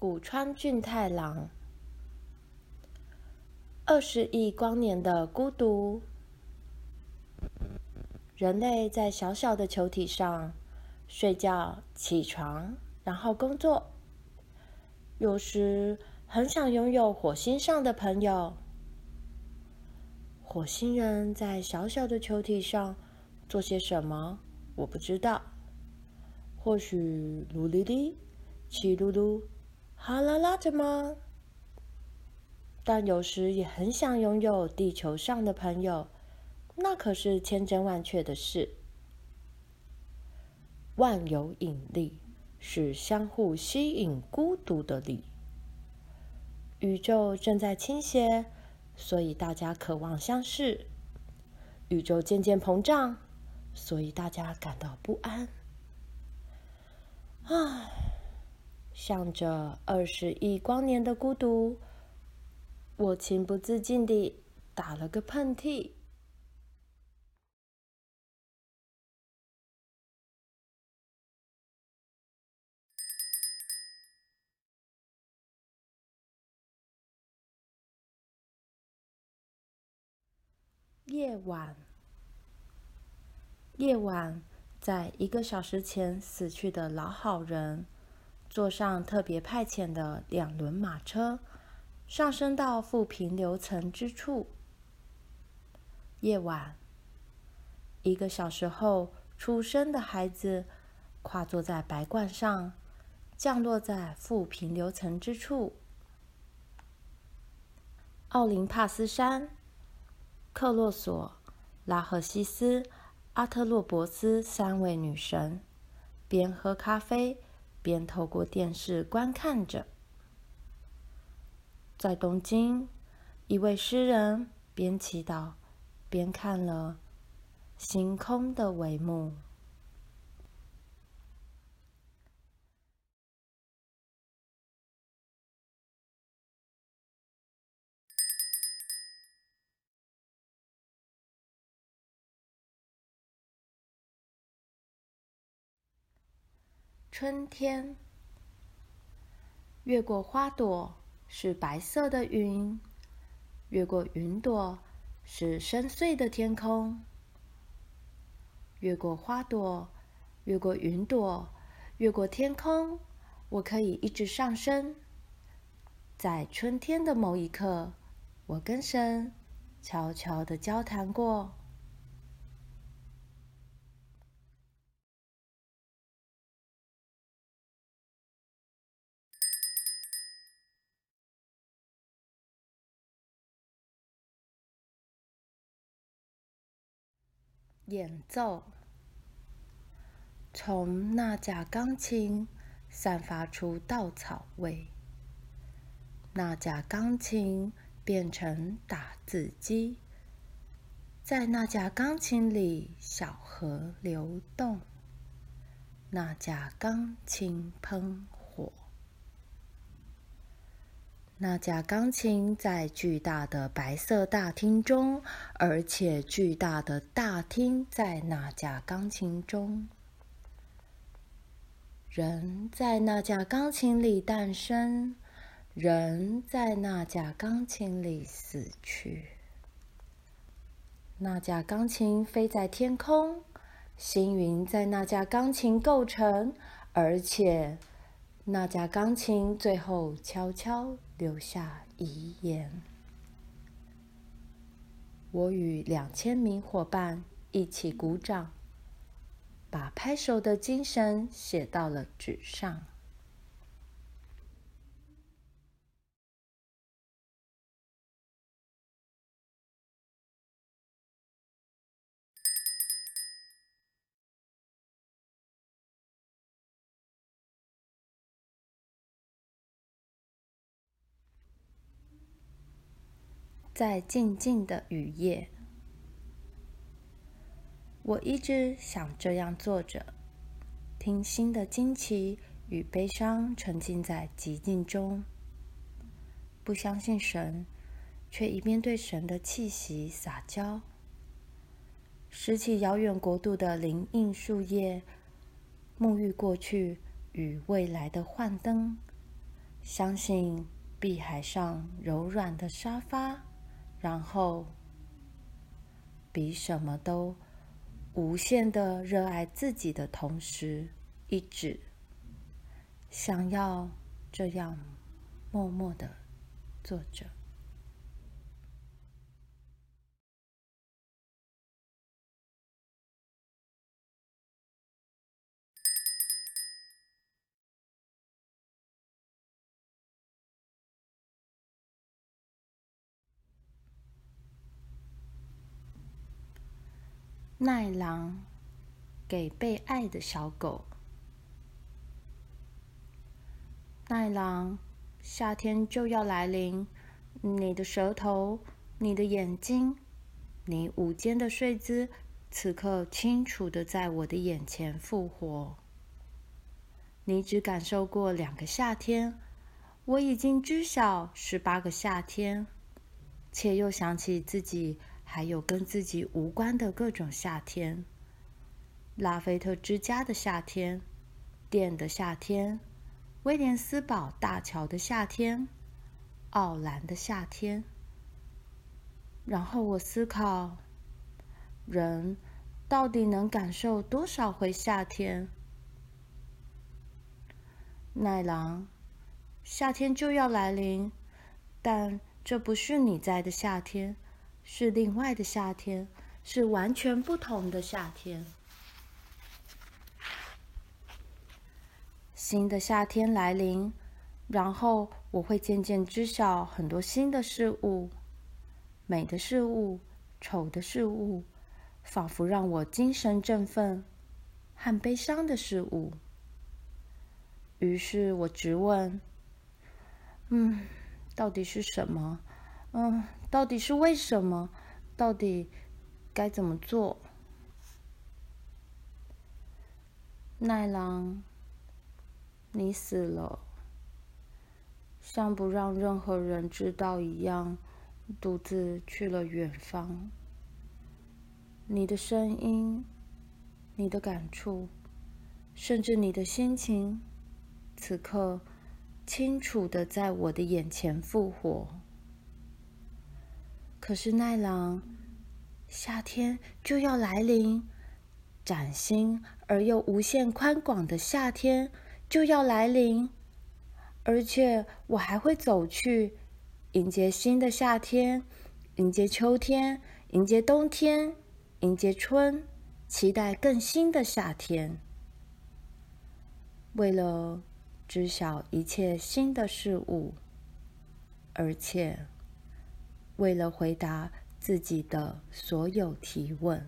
古川俊太郎。二十亿光年的孤独。人类在小小的球体上睡觉、起床，然后工作。有时很想拥有火星上的朋友。火星人在小小的球体上做些什么？我不知道。或许噜哩哩、气噜噜、哈啦啦着吗？但有时也很想拥有地球上的朋友，那可是千真万确的事。万有引力是相互吸引孤独的力。宇宙正在倾斜，所以大家渴望相识。宇宙渐渐膨胀，所以大家感到不安。唉，向着二十亿光年的孤独。我情不自禁地打了个喷嚏。夜晚，夜晚，在一个小时前死去的老好人，坐上特别派遣的两轮马车。上升到富平流层之处。夜晚，一个小时后出生的孩子跨坐在白罐上，降落在富平流层之处。奥林帕斯山，克洛索、拉赫西斯、阿特洛博斯三位女神，边喝咖啡边透过电视观看着。在东京，一位诗人边祈祷边看了星空的帷幕。春天，越过花朵。是白色的云，越过云朵是深邃的天空。越过花朵，越过云朵，越过天空，我可以一直上升。在春天的某一刻，我跟神悄悄的交谈过。演奏，从那架钢琴散发出稻草味。那架钢琴变成打字机，在那架钢琴里，小河流动。那架钢琴喷。那架钢琴在巨大的白色大厅中，而且巨大的大厅在那架钢琴中。人在那架钢琴里诞生，人在那架钢琴里死去。那架钢琴飞在天空，星云在那架钢琴构成，而且那架钢琴最后悄悄。留下遗言。我与两千名伙伴一起鼓掌，把拍手的精神写到了纸上。在静静的雨夜，我一直想这样坐着，听心的惊奇与悲伤沉浸在寂静中。不相信神，却一边对神的气息撒娇。拾起遥远国度的林荫树叶，沐浴过去与未来的幻灯，相信碧海上柔软的沙发，然后比什么都无限的热爱自己的同时，一直想要这样默默的坐着。奈良给被爱的小狗。奈良，夏天就要来临，你的舌头，你的眼睛，你午间的睡姿，此刻清楚的在我的眼前复活。你只感受过两个夏天，我已经知晓十八个夏天，且又想起自己。还有跟自己无关的各种夏天：拉菲特之家的夏天、店的夏天、威廉斯堡大桥的夏天、奥兰的夏天。然后我思考：人到底能感受多少回夏天？奈郎，夏天就要来临，但这不是你在的夏天。是另外的夏天，是完全不同的夏天。新的夏天来临，然后我会渐渐知晓很多新的事物，美的事物，丑的事物，仿佛让我精神振奋，和悲伤的事物。于是我直问：“嗯，到底是什么？”嗯，到底是为什么？到底该怎么做？奈郎，你死了，像不让任何人知道一样，独自去了远方。你的声音，你的感触，甚至你的心情，此刻清楚的在我的眼前复活。可是奈良，夏天就要来临，崭新而又无限宽广的夏天就要来临，而且我还会走去迎接新的夏天，迎接秋天，迎接冬天，迎接春，期待更新的夏天。为了知晓一切新的事物，而且。为了回答自己的所有提问。